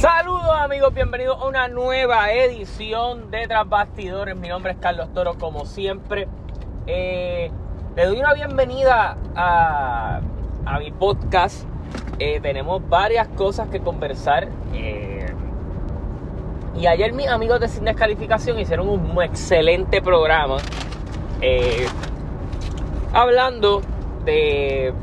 Saludos amigos, bienvenidos a una nueva edición de Tras Bastidores. Mi nombre es Carlos Toro, como siempre. Eh, doy una bienvenida a, a mi podcast. Eh, tenemos varias cosas que conversar. Eh, y ayer mis amigos de Sin Descalificación hicieron un excelente programa hablando de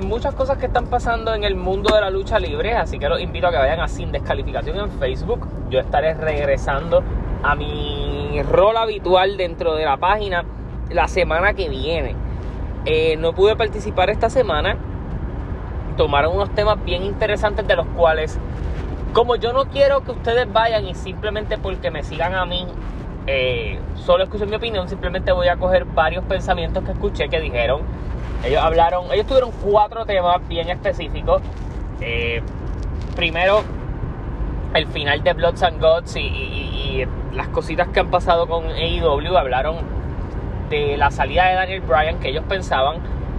muchas cosas que están pasando en el mundo de la lucha libre, así que los invito a que vayan a Sin Descalificación en Facebook. Yo estaré regresando a mi rol habitual dentro de la página la semana que viene. Eh, no pude participar esta semana. Tomaron unos temas bien interesantes de los cuales, como yo no quiero que ustedes vayan y simplemente porque me sigan a mí, eh, solo escuchen mi opinión, simplemente voy a coger varios pensamientos que escuché que dijeron ellos hablaron, ellos tuvieron cuatro temas bien específicos. Eh, primero, el final de Bloods and Gods y, las cositas que han pasado con AEW. Hablaron de la salida de Daniel Bryan, que ellos pensaban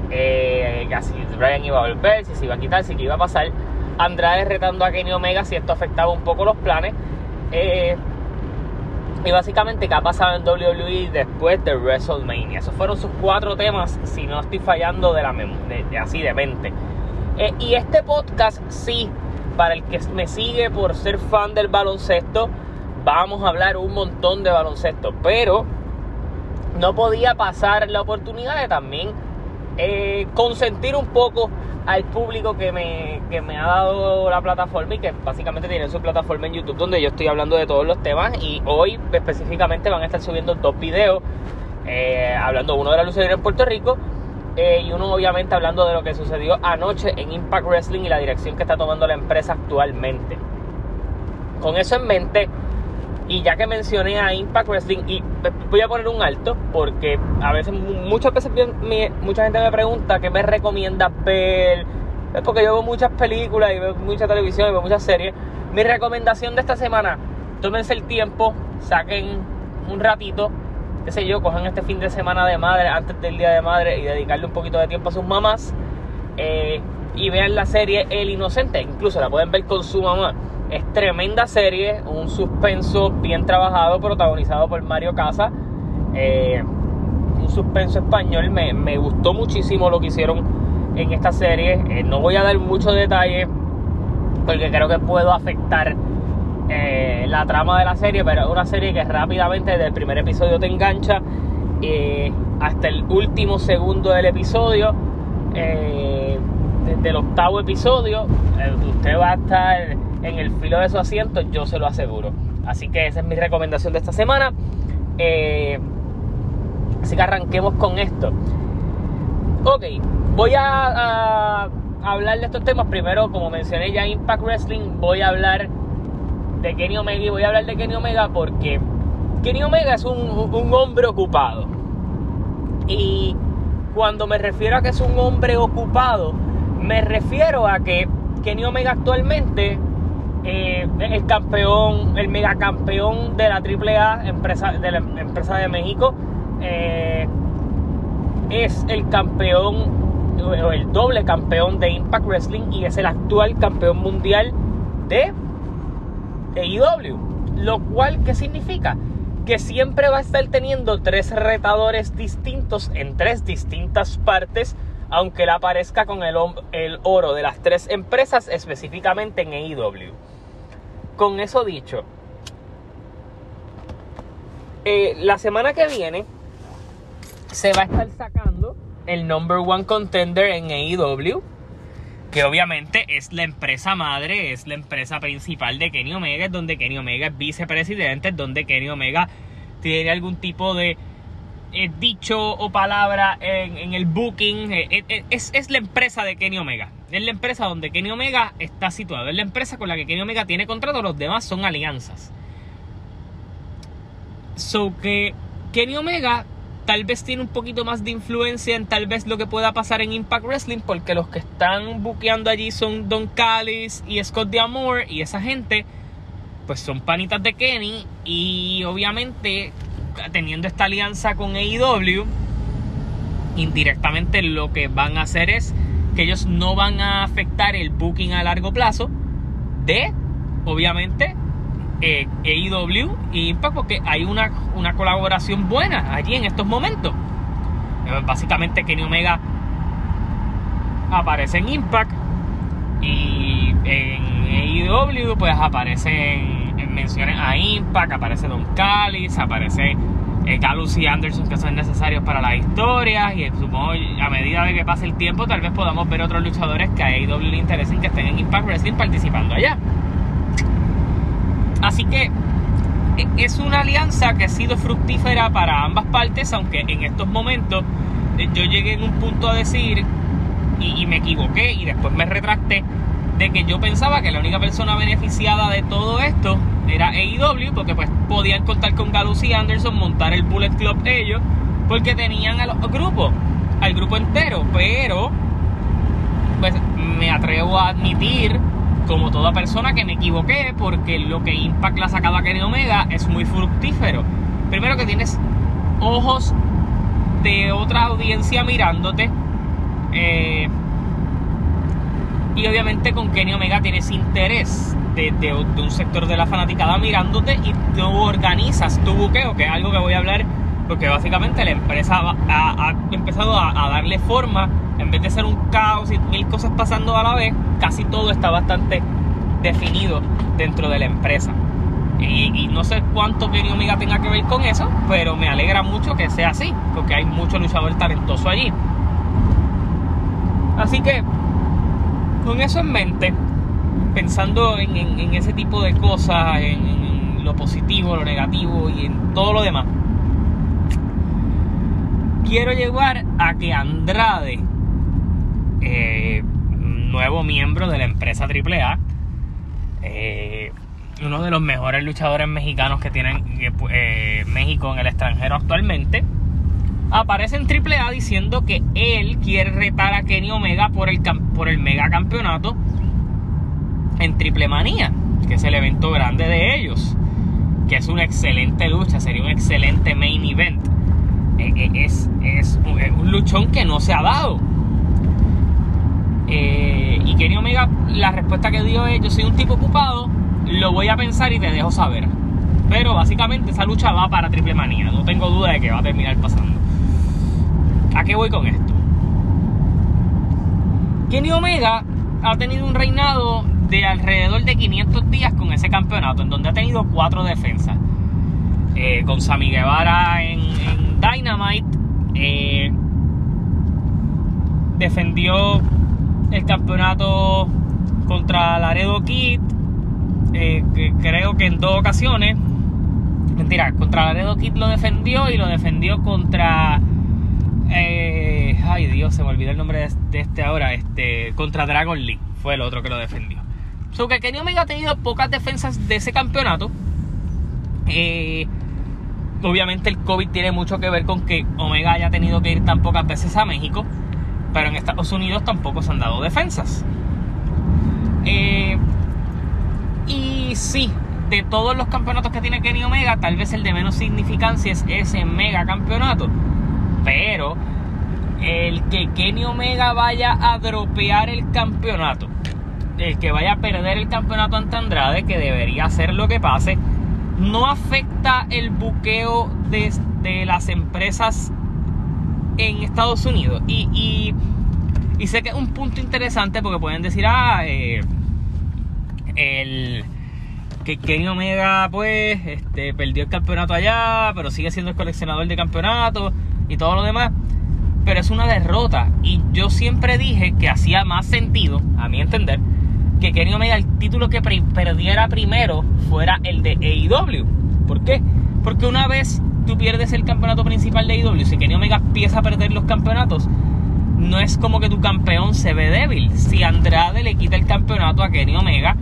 eh, que si Bryan iba a volver, si se iba a quitar, si qué iba a pasar. Andrade retando a Kenny Omega si esto afectaba un poco los planes. Eh, y básicamente, ¿qué ha pasado en WWE después de WrestleMania? Esos fueron sus cuatro temas, si no estoy fallando de la de, así de mente. Eh, y este podcast, sí, para el que me sigue por ser fan del baloncesto, vamos a hablar un montón de baloncesto. Pero no podía pasar la oportunidad de también eh, consentir un poco al público que me, que me ha dado la plataforma y que básicamente tiene su plataforma en YouTube donde yo estoy hablando de todos los temas y hoy específicamente van a estar subiendo dos videos eh, hablando uno de la lucha en Puerto Rico eh, y uno obviamente hablando de lo que sucedió anoche en Impact Wrestling y la dirección que está tomando la empresa actualmente. Con eso en mente, y ya que mencioné a Impact Wrestling, y voy a poner un alto, porque a veces, muchas veces mucha gente me pregunta qué me recomienda ver, porque yo veo muchas películas y veo mucha televisión y veo muchas series. Mi recomendación de esta semana, tómense el tiempo, saquen un ratito, qué sé yo, cojan este fin de semana de madre antes del día de madre y dedicarle un poquito de tiempo a sus mamás. Eh, y vean la serie El Inocente, incluso la pueden ver con su mamá es tremenda serie, un suspenso bien trabajado, protagonizado por Mario Casa. Eh, un suspenso español. Me, gustó muchísimo lo que hicieron en esta serie. Eh, no voy a dar muchos detalles porque creo que puedo afectar eh, la trama de la serie, pero es una serie que rápidamente desde el primer episodio te engancha hasta el último segundo del episodio. desde el octavo episodio, usted va a estar en el filo de su asiento, yo se lo aseguro. Así que esa es mi recomendación de esta semana. Eh, así que arranquemos con esto. Ok, voy a, hablar de estos temas. Primero, como mencioné ya Impact Wrestling, voy a hablar de Kenny Omega y voy a hablar de Kenny Omega porque Kenny Omega es un, un hombre ocupado. Y cuando me refiero a que es un hombre ocupado, me refiero a que Kenny Omega actualmente eh, el campeón, el megacampeón de la AAA, empresa, de la empresa de México, eh, es el campeón, o el doble campeón de Impact Wrestling y es el actual campeón mundial de AEW. Lo cual, ¿qué significa? Que siempre va a estar teniendo tres retadores distintos en tres distintas partes aunque él aparezca con el, el, oro de las tres empresas, específicamente en AEW. Con eso dicho, eh, la semana que viene se va a estar sacando el number one contender en AEW, que obviamente es la empresa madre, es la empresa principal de Kenny Omega, es donde Kenny Omega es vicepresidente, es donde Kenny Omega tiene algún tipo de eh, dicho o palabra en, el booking. Eh, es, es la empresa de Kenny Omega. Es la empresa donde Kenny Omega está situado. Es la empresa con la que Kenny Omega tiene contrato. Los demás son alianzas. So que Kenny Omega tal vez tiene un poquito más de influencia en tal vez lo que pueda pasar en Impact Wrestling. Porque los que están buqueando allí son Don Callis y Scott D'Amore. Y esa gente pues son panitas de Kenny. Y obviamente teniendo esta alianza con AEW, indirectamente lo que van a hacer es que ellos no van a afectar el booking a largo plazo de obviamente, eh, AEW y Impact porque hay una, una colaboración buena allí en estos momentos. Eh, básicamente Kenny Omega aparece en Impact y en AEW pues aparecen en menciones a Impact, aparece Don Callis, aparece eh, y Anderson que son necesarios para las historias y supongo a medida de que pase el tiempo tal vez podamos ver otros luchadores que a AEW le interesen que estén en Impact Wrestling participando allá. Así que e, es una alianza que ha sido fructífera para ambas partes, aunque en estos momentos eh, yo llegué en un punto a decir y, me equivoqué y después me retracté de que yo pensaba que la única persona beneficiada de todo esto era AEW porque pues podían contar con Galus y Anderson, montar el Bullet Club ellos, porque tenían al grupo, al grupo entero, pero pues me atrevo a admitir como toda persona que me equivoqué porque lo que Impact la sacaba a Kenny Omega es muy fructífero. Primero que tienes ojos de otra audiencia mirándote. Eh, y obviamente con Kenny Omega tienes interés de, un sector de la fanaticada mirándote y tú organizas tu buqueo, que es algo que voy a hablar porque básicamente la empresa ha, empezado a, darle forma, en vez de ser un caos y mil cosas pasando a la vez, casi todo está bastante definido dentro de la empresa. Y, no sé cuánto Kenny Omega tenga que ver con eso, pero me alegra mucho que sea así, porque hay mucho luchador talentoso allí. Así que, con eso en mente, pensando en, ese tipo de cosas, en, lo positivo, lo negativo y en todo lo demás, quiero llevar a que Andrade, eh, nuevo miembro de la empresa AAA, eh, uno de los mejores luchadores mexicanos que tienen eh, México en el extranjero actualmente, aparece en AAA diciendo que él quiere retar a Kenny Omega por el, por el mega campeonato en Triple Manía, que es el evento grande de ellos, que es una excelente lucha, sería un excelente main event. Eh, eh, es, es, un luchón que no se ha dado. Eh, y Kenny Omega, la respuesta que dio es: Yo soy un tipo ocupado, lo voy a pensar y te dejo saber. Pero básicamente esa lucha va para Triple Manía, no tengo duda de que va a terminar pasando. ¿A qué voy con esto? Kenny Omega ha tenido un reinado de alrededor de 500 días con ese campeonato, en donde ha tenido cuatro defensas. Eh, con Sami Guevara en, Dynamite, eh, defendió el campeonato contra Laredo Kid, eh, creo que en dos ocasiones. Mentira, contra Laredo Kid lo defendió y lo defendió contra. Ay Dios, se me olvidó el nombre de, este ahora. Este, contra Dragon Lee fue el otro que lo defendió. So que Kenny Omega ha tenido pocas defensas de ese campeonato. Eh, obviamente el COVID tiene mucho que ver con que Omega haya tenido que ir tan pocas veces a México. Pero en Estados Unidos tampoco se han dado defensas. Eh, y sí, de todos los campeonatos que tiene Kenny Omega, tal vez el de menos significancia es ese mega campeonato. Pero el que Kenny Omega vaya a dropear el campeonato el que vaya a perder el campeonato ante Andrade, que debería ser lo que pase, no afecta el buqueo de, las empresas en Estados Unidos. Y, sé que es un punto interesante porque pueden decir, ah, eh, el que Kenny Omega pues este, perdió el campeonato allá, pero sigue siendo el coleccionador de campeonatos y todo lo demás. Pero es una derrota. Y yo siempre dije que hacía más sentido, a mi entender, que Kenny Omega el título que perdiera primero fuera el de AEW. ¿Por qué? Porque una vez tú pierdes el campeonato principal de AEW, si Kenny Omega empieza a perder los campeonatos, no es como que tu campeón se ve débil. Si Andrade le quita el campeonato a Kenny Omega,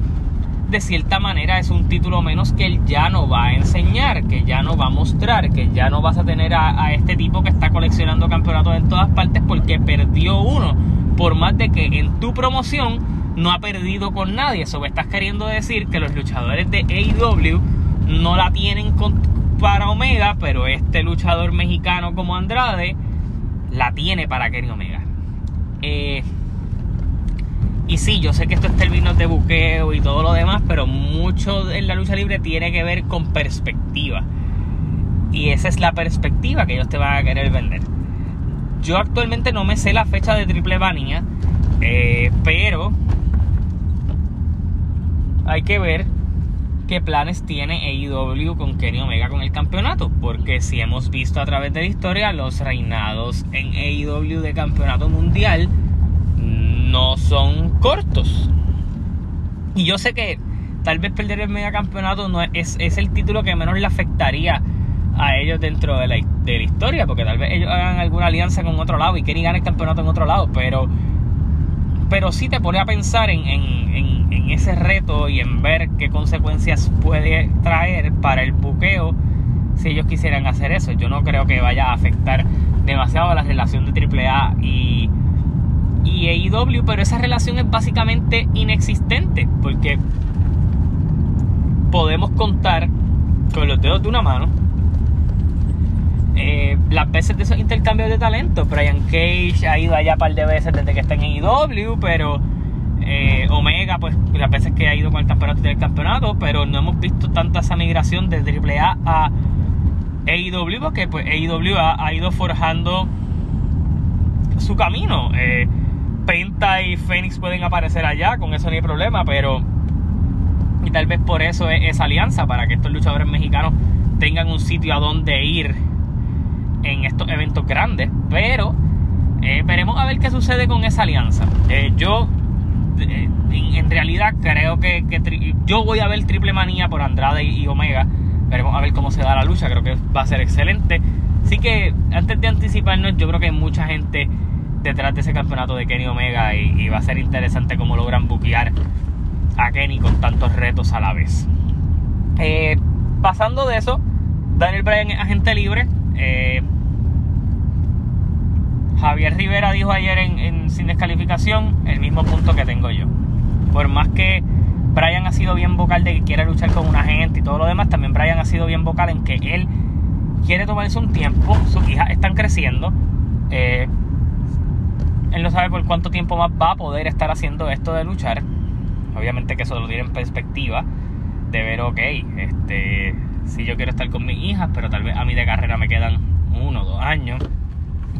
de cierta manera es un título menos que él ya no va a enseñar, que ya no va a mostrar, que ya no vas a tener a, este tipo que está coleccionando campeonatos en todas partes porque perdió uno. Por más de que en tu promoción no ha perdido con nadie. Eso me estás queriendo decir que los luchadores de AEW no la tienen para Omega, pero este luchador mexicano como Andrade la tiene para Kenny Omega. Eh, Y sí, yo sé que esto es términos de buqueo y todo lo demás, pero mucho en la lucha libre tiene que ver con perspectiva. Y esa es la perspectiva que ellos te van a querer vender. Yo actualmente no me sé la fecha de Triple Manía, eh, pero hay que ver qué planes tiene AEW con Kenny Omega con el campeonato. Porque si hemos visto a través de la historia, los reinados en AEW de campeonato mundial no son cortos. Y yo sé que tal vez perder el mega campeonato no es, es el título que menos le afectaría a ellos dentro de la, de la, historia, porque tal vez ellos hagan alguna alianza con otro lado y Kenny gane el campeonato en otro lado, pero, pero sí te pone a pensar en, ese reto y en ver qué consecuencias puede traer para el buqueo si ellos quisieran hacer eso. Yo no creo que vaya a afectar demasiado la relación de AAA y, y AEW, pero esa relación es básicamente inexistente porque podemos contar con los dedos de una mano eh, las veces de esos intercambios de talento. Brian Cage ha ido allá un par de veces desde que está en AEW, pero eh, Omega, pues las veces que ha ido con el campeonato del campeonato, pero no hemos visto tanta esa migración de AAA a AEW, porque pues AEW ha, ido forjando su camino. Eh, Penta y Phoenix pueden aparecer allá, con eso no hay problema, pero y tal vez por eso es esa alianza, para que estos luchadores mexicanos tengan un sitio a donde ir en estos eventos grandes, pero eh, veremos a ver qué sucede con esa alianza. yo eh, en, realidad creo que, yo voy a ver Triple Manía por Andrade y, Omega. Veremos a ver cómo se da la lucha. Creo que va a ser excelente. Así que antes de anticiparnos, yo creo que mucha gente detrás de ese campeonato de Kenny Omega y, va a ser interesante cómo logran buquear a Kenny con tantos retos a la vez. Eh, pasando de eso, Daniel Bryan es agente libre. Eh, Javier Rivera dijo ayer en, Sin Descalificación el mismo punto que tengo yo. Por más que Brian ha sido bien vocal de que quiere luchar con una gente y todo lo demás, también Brian ha sido bien vocal en que él quiere tomarse un tiempo, sus hijas están creciendo. Eh, él no sabe por cuánto tiempo más va a poder estar haciendo esto de luchar. Obviamente que eso lo tiene en perspectiva de ver, ok, este, si yo quiero estar con mis hijas, pero tal vez a mí de carrera me quedan uno o dos años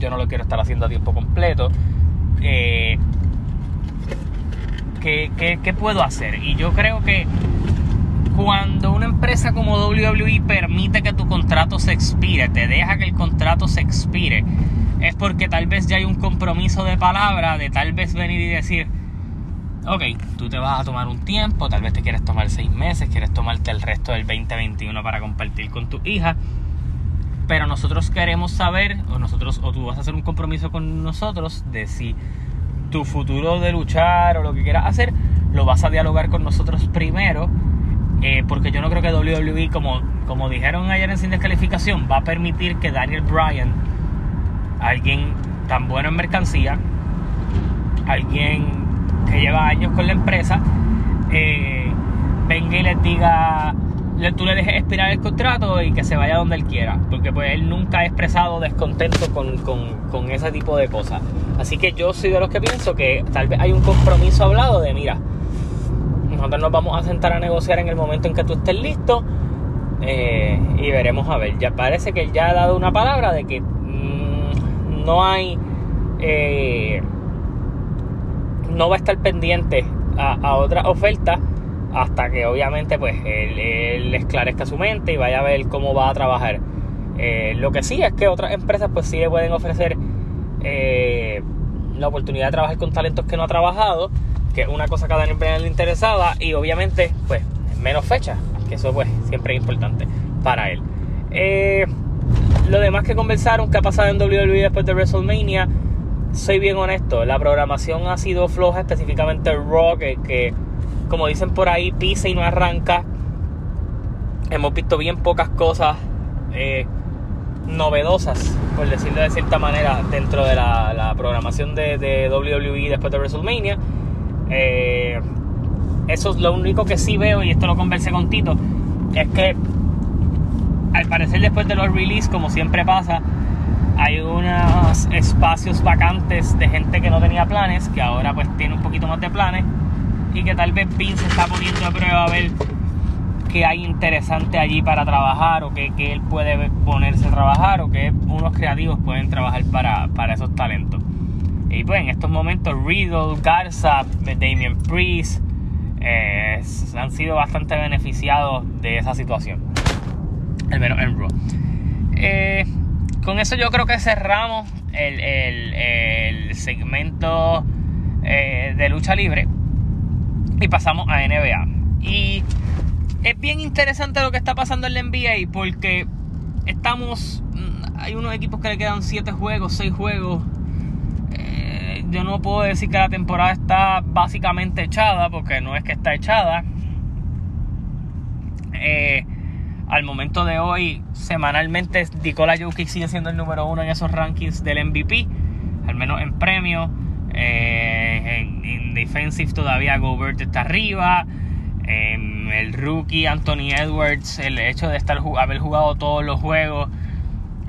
yo no lo quiero estar haciendo a tiempo completo. Eh, ¿qué, puedo hacer? Y yo creo que cuando una empresa como WWE permite que tu contrato se expire, te deja que el contrato se expire, es porque tal vez ya hay un compromiso de palabra de tal vez venir y decir, ok, tú te vas a tomar un tiempo, tal vez te quieres tomar seis meses, quieres tomarte el resto del 2021 para compartir con tu hija pero nosotros queremos saber, o nosotros, o tú vas a hacer un compromiso con nosotros de si tu futuro de luchar o lo que quieras hacer, lo vas a dialogar con nosotros primero. Eh, porque yo no creo que WWE, como, como dijeron ayer en Sin Descalificación, va a permitir que Daniel Bryan, alguien tan bueno en mercancía, alguien que lleva años con la empresa, eh, venga y les diga tú le dejes expirar el contrato y que se vaya donde él quiera, porque pues él nunca ha expresado descontento con, con, ese tipo de cosas. Así que yo soy de los que pienso que tal vez hay un compromiso hablado de, mira, nosotros nos vamos a sentar a negociar en el momento en que tú estés listo eh, y veremos a ver. Ya parece que él ya ha dado una palabra de que no hay... Eh, no va a estar pendiente a, a otra oferta hasta que obviamente pues él, esclarezca su mente y vaya a ver cómo va a trabajar. Eh, lo que sí es que otras empresas pues sí le pueden ofrecer eh, la oportunidad de trabajar con talentos que no ha trabajado, que es una cosa que a Daniel Bryan le interesaba y obviamente pues menos fecha, que eso pues siempre es importante para él. Lo demás que conversaron, que ha pasado en WWE después de WrestleMania, soy bien honesto, la programación ha sido floja, específicamente Raw, que como dicen por ahí, pisa y no arranca. Hemos visto bien pocas cosas eh, novedosas, por decirlo de cierta manera, dentro de la, programación de, WWE después de WrestleMania. Eh, eso es lo único que sí veo, y esto lo conversé con Tito, es que al parecer después de los release, como siempre pasa, hay unos espacios vacantes de gente que no tenía planes, que ahora pues tiene un poquito más de planes y que tal vez Vince está poniendo a prueba a ver qué hay interesante allí para trabajar o qué, él puede ponerse a trabajar o qué unos creativos pueden trabajar para, esos talentos. Y pues en estos momentos Riddle, Garza, Damien Priest eh, han sido bastante beneficiados de esa situación. Al menos en Raw. Eh, con eso yo creo que cerramos el, segmento eh, de lucha libre y pasamos a NBA. Y es bien interesante lo que está pasando en la NBA porque estamos. Mm, hay unos equipos que le quedan 7 juegos, 6 juegos. Eh, yo no puedo decir que la temporada está básicamente echada porque no es que está echada. Al momento de hoy, semanalmente, Nikola Jokic sigue siendo el número uno en esos rankings del MVP, al menos en premio. Eh, en, defensive todavía Gobert está arriba. el rookie Anthony Edwards, el hecho de estar haber jugado todos los juegos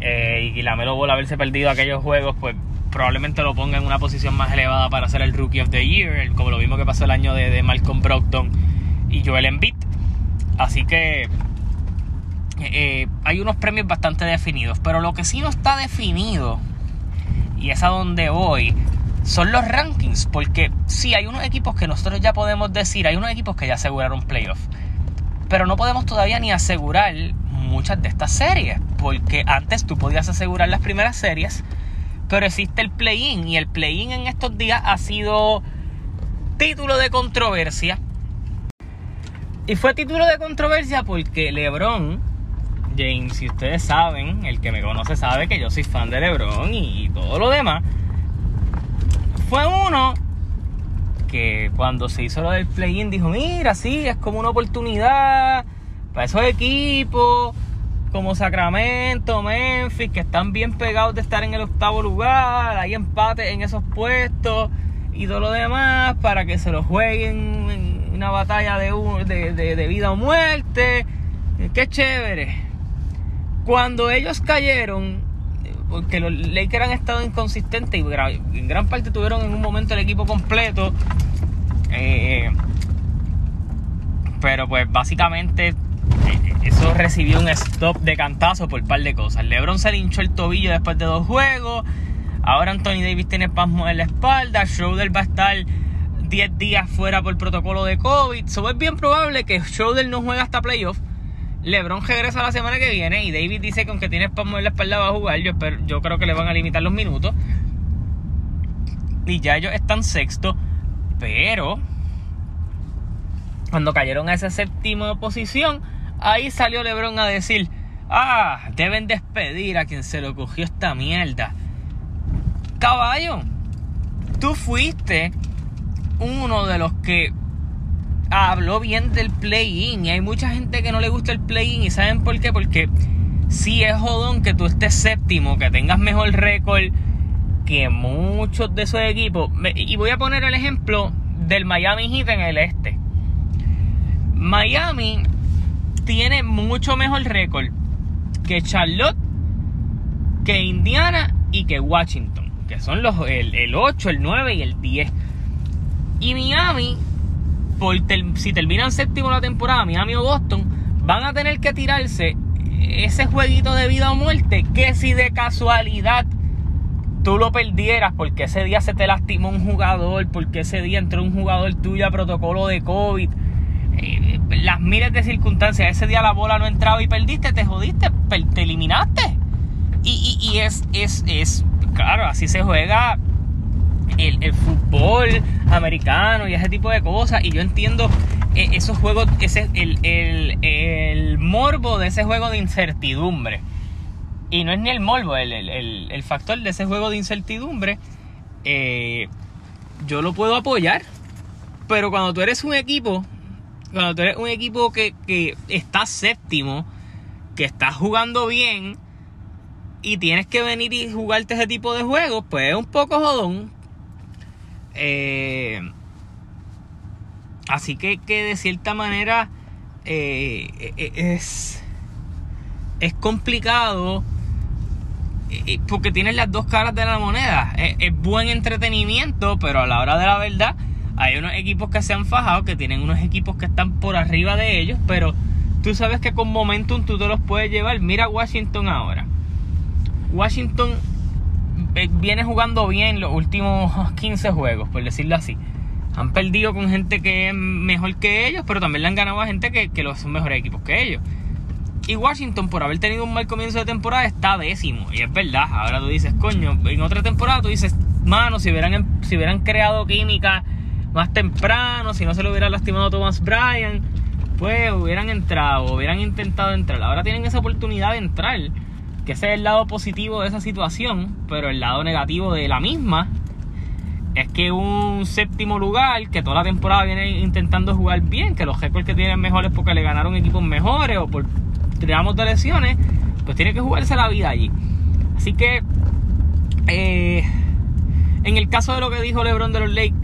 eh, y la Melo Ball haberse perdido aquellos juegos, pues probablemente lo ponga en una posición más elevada para ser el Rookie of the Year, como lo mismo que pasó el año de, de Malcolm Brogdon y Joel Embiid. Así que eh, hay unos premios bastante definidos, pero lo que sí no está definido, y es a donde voy, son los rankings, porque sí, hay unos equipos que nosotros ya podemos decir, hay unos equipos que ya aseguraron playoff, pero no podemos todavía ni asegurar muchas de estas series, porque antes tú podías asegurar las primeras series, pero existe el play-in, y el play-in en estos días ha sido título de controversia. Y fue título de controversia porque LeBron James, si ustedes saben, el que me conoce sabe que yo soy fan de LeBron y, todo lo demás. Fue uno que cuando se hizo lo del play-in dijo, mira, sí, es como una oportunidad para esos equipos como Sacramento, Memphis, que están bien pegados de estar en el octavo lugar, hay empate en esos puestos y todo lo demás para que se lo jueguen en una batalla de, de vida o muerte. Qué chévere. Cuando ellos cayeron, porque los Lakers han estado inconsistentes y en gran parte tuvieron en un momento el equipo completo. Eh, pero pues básicamente eh, eso recibió un stop de cantazo por un par de cosas. LeBron se le hinchó el tobillo después de dos juegos. Ahora Anthony Davis tiene pasmo en la espalda. Schroeder va a estar 10 días fuera por protocolo de COVID. So es bien probable que Schroeder no juegue hasta playoff. LeBron regresa la semana que viene y David dice que aunque tiene espasmo en la espalda va a jugar. Yo, yo creo que le van a limitar los minutos. Y ya ellos están sexto. Pero cuando cayeron a esa séptima posición, ahí salió LeBron a decir: Ah, deben despedir a quien se lo cogió esta mierda. Caballo, tú fuiste uno de los que habló bien del play-in. Y hay mucha gente que no le gusta el play-in. ¿Y saben por qué? Porque si es jodón que tú estés séptimo, que tengas mejor récord que muchos de esos equipos. Y voy a poner el ejemplo del Miami Heat en el este. Miami tiene mucho mejor récord que Charlotte, que Indiana y que Washington. Que son los, el, el 8, el 9 y el 10. Y Miami si terminan séptimo la temporada, Miami o Boston, van a tener que tirarse ese jueguito de vida o muerte que si de casualidad tú lo perdieras porque ese día se te lastimó un jugador, porque ese día entró un jugador tuyo a protocolo de COVID, eh, las miles de circunstancias, ese día la bola no entraba y perdiste, te jodiste, te eliminaste. Y, y, es, es, es, claro, así se juega el, fútbol americano y ese tipo de cosas. Y yo entiendo eh, esos juegos, ese, el, el, morbo de ese juego de incertidumbre. Y no es ni el morbo, el, factor de ese juego de incertidumbre. Eh, yo lo puedo apoyar. Pero cuando tú eres un equipo, cuando tú eres un equipo que, que está séptimo, que está jugando bien, y tienes que venir y jugarte ese tipo de juegos, pues es un poco jodón. Eh, así que, que, de cierta manera eh, e, e, es, es complicado eh, porque tienen las dos caras de la moneda. Es, buen entretenimiento, pero a la hora de la verdad hay unos equipos que se han fajado, que tienen unos equipos que están por arriba de ellos, pero tú sabes que con momentum tú te los puedes llevar. Mira Washington ahora. Washington viene jugando bien los últimos 15 juegos, por decirlo así. Han perdido con gente que es mejor que ellos, pero también le han ganado a gente que, que son mejores equipos que ellos. Y Washington, por haber tenido un mal comienzo de temporada, está décimo. Y es verdad. Ahora tú dices, coño, en otra temporada tú dices, mano, si hubieran, em, si hubieran creado química más temprano, si no se lo hubiera lastimado Thomas Bryan, pues hubieran entrado, hubieran intentado entrar. Ahora tienen esa oportunidad de entrar. Que ese es el lado positivo de esa situación. Pero el lado negativo de la misma es que un séptimo lugar que toda la temporada viene intentando jugar bien, que los récords que tienen mejores porque le ganaron equipos mejores o por tiramos de lesiones, pues tiene que jugarse la vida allí. Así que, eh, en el caso de lo que dijo LeBron de los Lakers,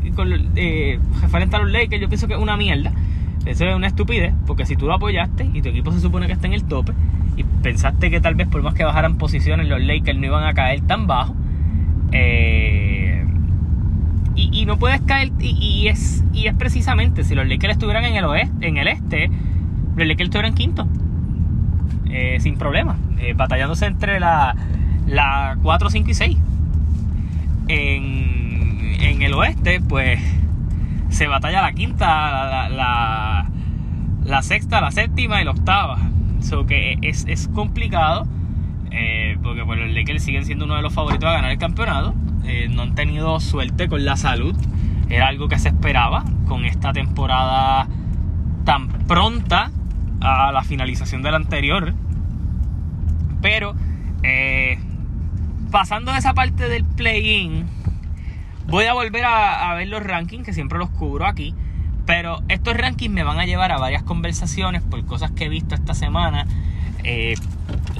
eh, referente a los Lakers, yo pienso que es una mierda. Eso es una estupidez, porque si tú lo apoyaste y tu equipo se supone que está en el tope, y pensaste que tal vez por más que bajaran posiciones los Lakers no iban a caer tan bajo, eh, y, no puedes caer, y, es, y es precisamente, si los Lakers estuvieran en el oeste, en el este, los Lakers estuvieran quinto. Eh, sin problema, eh, batallándose entre la, la 4, 5 y 6. En, en el oeste, pues se batalla la quinta, la, la, sexta, la séptima y la octava. So que es, es complicado. Eh, porque pues, los Lakers siguen siendo uno de los favoritos a ganar el campeonato. no han tenido suerte con la salud. Era algo que se esperaba con esta temporada tan pronta a la finalización del anterior. Pero eh, pasando esa parte del play-in, voy a volver a, ver los rankings, que siempre los cubro aquí. Pero estos rankings me van a llevar a varias conversaciones por cosas que he visto esta semana. Eh,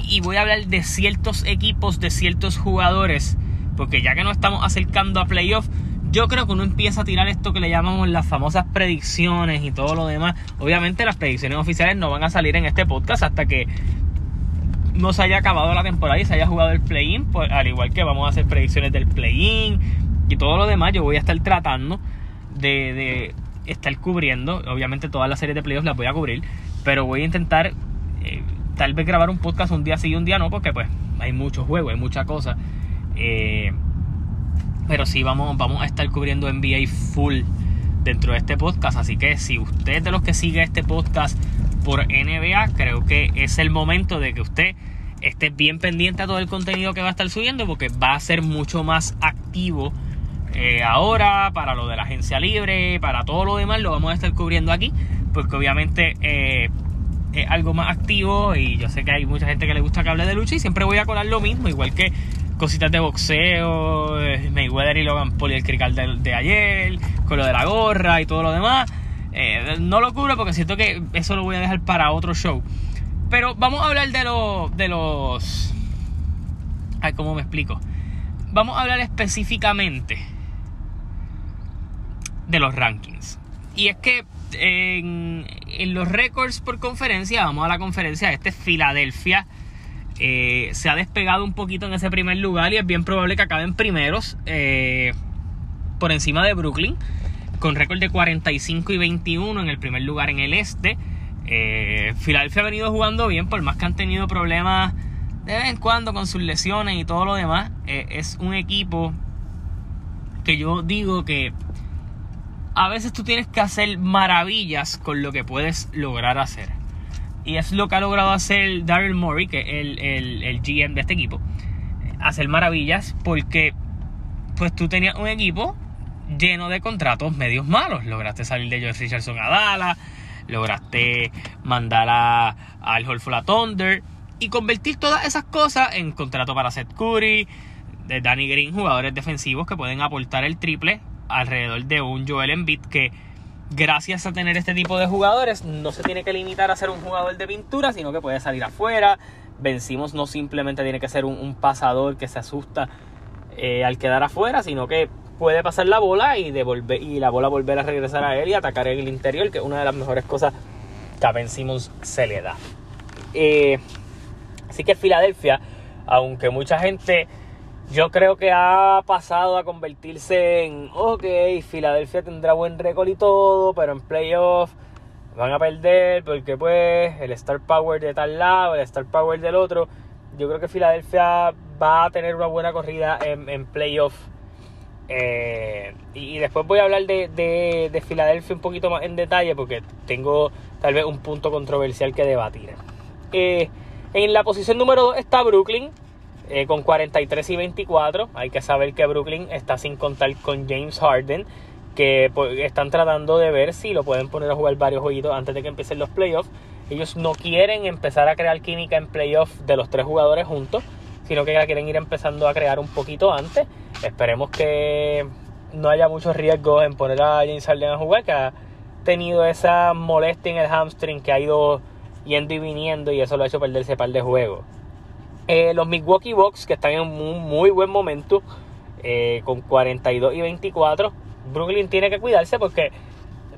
y voy a hablar de ciertos equipos, de ciertos jugadores. Porque ya que nos estamos acercando a playoffs yo creo que uno empieza a tirar esto que le llamamos las famosas predicciones y todo lo demás. Obviamente las predicciones oficiales no van a salir en este podcast hasta que no se haya acabado la temporada y se haya jugado el play-in, pues, al igual que vamos a hacer predicciones del play-in y todo lo demás, yo voy a estar tratando de, estar cubriendo. Obviamente todas las series de playoffs las voy a cubrir, pero voy a intentar eh, tal vez grabar un podcast un día sí y un día no, porque pues hay muchos juegos, hay mucha cosa. Eh, pero sí vamos, vamos a estar cubriendo NBA full dentro de este podcast. Así que si usted es de los que sigue este podcast por NBA, creo que es el momento de que usted esté bien pendiente a todo el contenido que va a estar subiendo porque va a ser mucho más activo eh, ahora para lo de la agencia libre, para todo lo demás lo vamos a estar cubriendo aquí porque obviamente eh, es algo más activo y yo sé que hay mucha gente que le gusta que hable de lucha y siempre voy a colar lo mismo, igual que cositas de boxeo, eh, Mayweather y Logan Paul y el crical de, ayer, con lo de la gorra y todo lo demás. No lo cubro porque siento que eso lo voy a dejar para otro show. Pero vamos a hablar de, los de los... Ay, ¿cómo me explico? Vamos a hablar específicamente de los rankings. Y es que en, los récords por conferencia, vamos a la conferencia, este es Filadelfia eh, se ha despegado un poquito en ese primer lugar y es bien probable que acaben primeros eh, por encima de Brooklyn, con récord de 45 y 21 en el primer lugar en el este. Eh, Filadelfia ha venido jugando bien, por más que han tenido problemas de vez en cuando con sus lesiones y todo lo demás. es un equipo que yo digo que a veces tú tienes que hacer maravillas con lo que puedes lograr hacer. Y es lo que ha logrado hacer Daryl Morey, que es el, el, GM de este equipo. Hacer maravillas porque pues tú tenías un equipo lleno de contratos medios malos. Lograste salir de Josh Richardson a Dallas, lograste mandar a, al Holful Thunder y convertir todas esas cosas en contrato para Seth Curry, de Danny Green, jugadores defensivos que pueden aportar el triple alrededor de un Joel Embiid que gracias a tener este tipo de jugadores, no se tiene que limitar a ser un jugador de pintura, sino que puede salir afuera. Vencimos no simplemente tiene que ser un, pasador que se asusta eh, al quedar afuera, sino que puede pasar la bola y, devolver, y la bola volver a regresar a él y atacar el interior, que es una de las mejores cosas que a Ben se le da. Eh, así que Filadelfia Aunque mucha gente, yo creo que ha pasado a convertirse en, ok, Filadelfia tendrá buen récord y todo, pero en playoff van a perder porque pues el Star Power de tal lado, el Star Power del otro. Yo creo que Filadelfia va a tener una buena corrida en, en playoff. Eh, y, después voy a hablar de, de, Filadelfia un poquito más en detalle porque tengo tal vez un punto controversial que debatir. Eh, en la posición número 2 está Brooklyn eh, con 43 y 24. Hay que saber que Brooklyn está sin contar con James Harden que están tratando de ver si lo pueden poner a jugar varios jueguitos antes de que empiecen los playoffs. Ellos no quieren empezar a crear química en playoffs de los tres jugadores juntos, sino que la quieren ir empezando a crear un poquito antes. Esperemos que no haya muchos riesgos en poner a James Harden a jugar, que ha tenido esa molestia en el hamstring que ha ido yendo y viniendo y eso lo ha hecho perderse par de juegos. Eh, los Milwaukee Bucks, que están en un muy buen momento, eh, con 42 y 24, Brooklyn tiene que cuidarse porque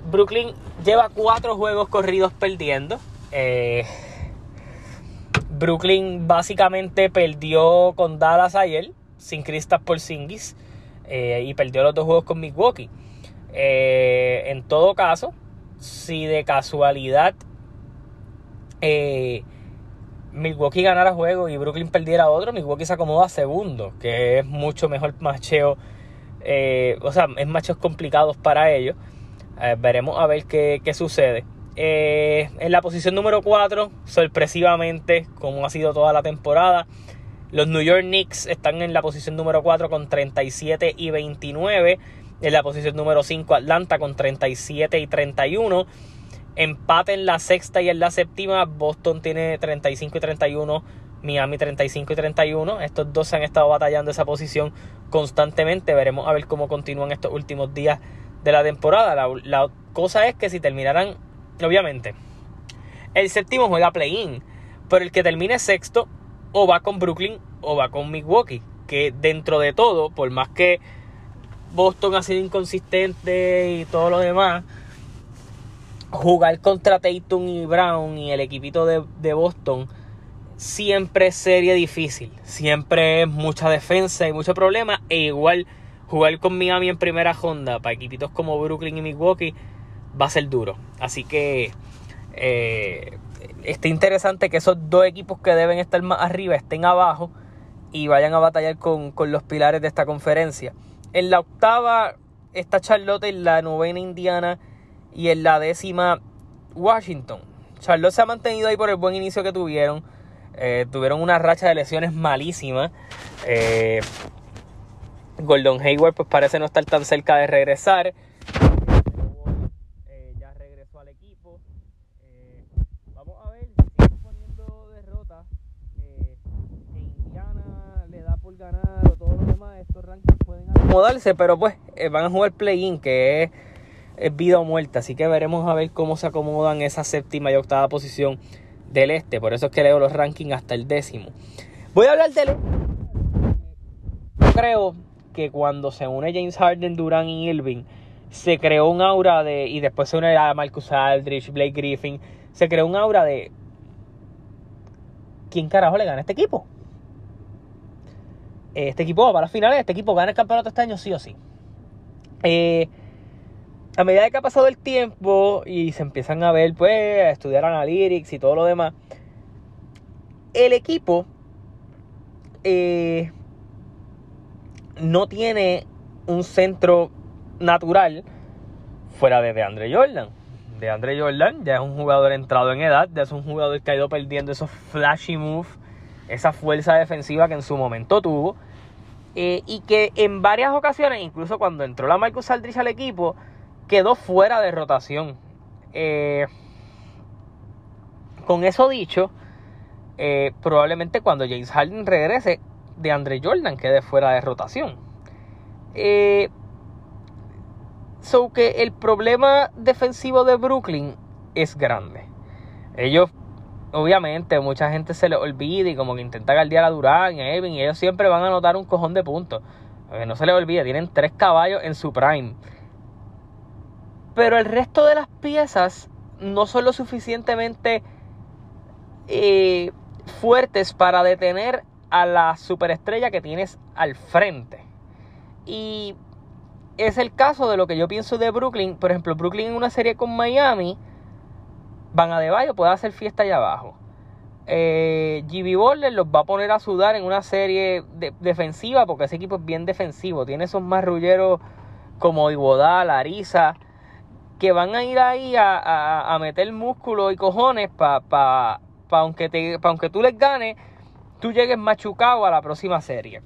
Brooklyn lleva cuatro juegos corridos perdiendo. Eh, Brooklyn básicamente perdió con Dallas ayer, sin Kristaps Porzingis, eh, y perdió los dos juegos con Milwaukee. Eh, en todo caso, si de casualidad Milwaukee ganara juego y Brooklyn perdiera otro, Milwaukee se acomoda segundo, que es mucho mejor macheo eh, o sea, es machos complicados para ellos. Eh, veremos a ver qué, sucede. Eh, en la posición número 4, sorpresivamente, como ha sido toda la temporada, los New York Knicks están en la posición número 4 con 37 y 29. En la posición número 5, Atlanta con 37 y 31. Empate en la sexta y en la séptima. Boston tiene 35 y 31. Miami 35 y 31. Estos dos se han estado batallando esa posición constantemente. Veremos a ver cómo continúan estos últimos días de la temporada. La, cosa es que si terminaran, obviamente, el séptimo juega play-in, pero el que termine sexto o va con Brooklyn o va con Milwaukee. Que dentro de todo, por más que Boston ha sido inconsistente y todo lo demás, jugar contra Tatum y Brown y el equipito de, de Boston siempre serie difícil. Siempre es mucha defensa y mucho problema. E igual jugar con Miami en primera ronda para equipitos como Brooklyn y Milwaukee va a ser duro. Así que eh, está interesante que esos dos equipos que deben estar más arriba estén abajo y vayan a batallar con, con los pilares de esta conferencia. En la octava está Charlotte, en la novena Indiana y en la décima Washington. Charlotte se ha mantenido ahí por el buen inicio que tuvieron eh, tuvieron una racha de lesiones malísimas. Eh, Gordon Hayward pues parece no estar tan cerca de regresar. Eh, ya regresó al equipo. vamos a ver si siguen poniendo derrotas. Indiana le da por ganar o todo lo demás. Estos rankings pueden acomodarse, pero pues van a jugar play-in que es, es vida o muerte. Así que veremos a ver cómo se acomodan esa séptima y octava posición del este. Por eso es que leo los rankings hasta el décimo. Voy a hablar del. Yo creo que cuando se une James Harden, Durant y Irving, se creó un aura de. Y después se une a Marcus Aldridge, Blake Griffin. Se creó un aura de. ¿Quién carajo le gana a este equipo? Este equipo va para las finales. Este equipo gana el campeonato este año, sí o sí. Eh, a medida que ha pasado el tiempo y se empiezan a ver, pues, a estudiar analytics y todo lo demás, el equipo eh, no tiene un centro natural fuera de DeAndre Jordan. DeAndre Jordan ya es un jugador entrado en edad, ya es un jugador que ha ido perdiendo esos flashy moves, esa fuerza defensiva que en su momento tuvo. Eh, y que en varias ocasiones, incluso cuando entró la Marcus Aldridge al equipo, quedó fuera de rotación. Eh, con eso dicho, eh, probablemente cuando James Harden regrese, de Andre Jordan quede fuera de rotación. Eh, so que el problema defensivo de Brooklyn es grande. Ellos, obviamente, mucha gente se les olvida y como que intenta guardiar a Durán y a Evan y ellos siempre van a anotar un cojón de puntos. no se les olvide, tienen tres caballos en su prime. Pero el resto de las piezas no son lo suficientemente eh, fuertes para detener a la superestrella que tienes al frente. Y es el caso de lo que yo pienso de Brooklyn. Por ejemplo, Brooklyn en una serie con Miami, Van a Adebayo puede hacer fiesta allá abajo. Eh, GB los va a poner a sudar en una serie defensiva porque ese equipo es bien defensivo. Tiene esos marrulleros como Iguodala, Larisa, que van a ir ahí a, meter músculo y cojones para pa, pa aunque, aunque tú les ganes, tú llegues machucado a la próxima serie.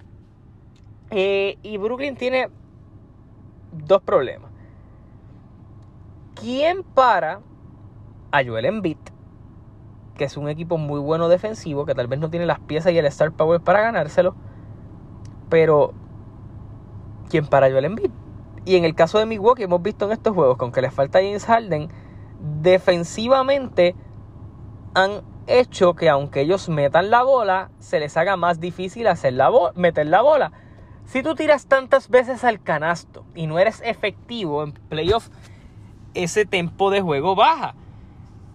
Eh, y Brooklyn tiene dos problemas. ¿Quién para a Joel Embiid? Que es un equipo muy bueno defensivo, que tal vez no tiene las piezas y el star power para ganárselo. Pero, ¿quién para a Joel Embiid? Y en el caso de Milwaukee hemos visto en estos juegos, con que les falta James Harden, defensivamente han hecho que aunque ellos metan la bola, se les haga más difícil hacer la meter la bola. Si tú tiras tantas veces al canasto y no eres efectivo en playoff, ese tempo de juego baja.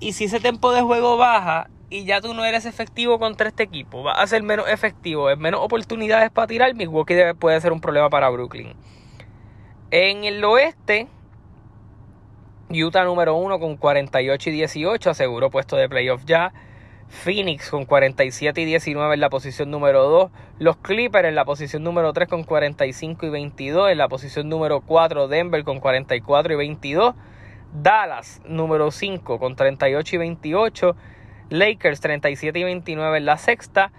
Y si ese tempo de juego baja y ya tú no eres efectivo contra este equipo, va a ser menos efectivo, es menos oportunidades para tirar, Milwaukee puede ser un problema para Brooklyn. En el oeste, Utah número 1 con 48 y 18, aseguró puesto de playoff ya. Phoenix con 47 y 19 en la posición número 2. Los Clippers en la posición número 3 con 45 y 22. En la posición número 4 Denver con 44 y 22. Dallas número 5 con 38 y 28. Lakers 37 y 29 en la sexta.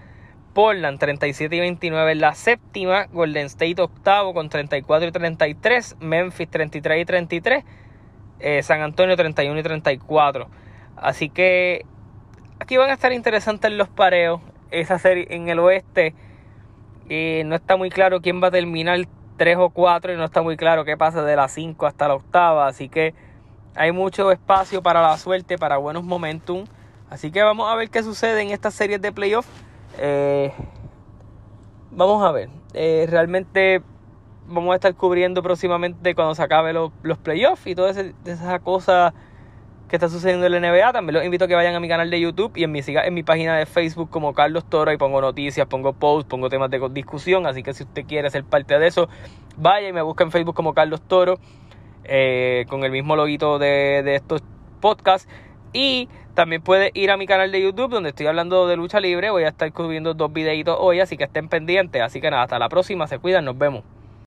Portland 37 y 29 en la séptima. Golden State octavo con 34 y 33. Memphis 33 y 33. Eh, San Antonio 31 y 34. Así que Aquí van a estar interesantes los pareos. Esa serie en el oeste. y no está muy claro quién va a terminar 3 o 4 y no está muy claro qué pasa de la 5 hasta la octava. Así que hay mucho espacio para la suerte, para buenos momentum. Así que vamos a ver qué sucede en estas series de playoff. Eh, vamos a ver. Eh, realmente vamos a estar cubriendo próximamente cuando se acabe los, playoffs y todas esas cosas que está sucediendo en la NBA. También los invito a que vayan a mi canal de YouTube y en mi, en mi página de Facebook como Carlos Toro. y pongo noticias, pongo posts, pongo temas de discusión. Así que si usted quiere ser parte de eso, vaya y me busca en Facebook como Carlos Toro. Eh, con el mismo loguito de, de estos podcasts. Y también puede ir a mi canal de YouTube donde estoy hablando de lucha libre. Voy a estar subiendo dos videitos hoy, así que estén pendientes. Así que nada, hasta la próxima. Se cuidan, nos vemos.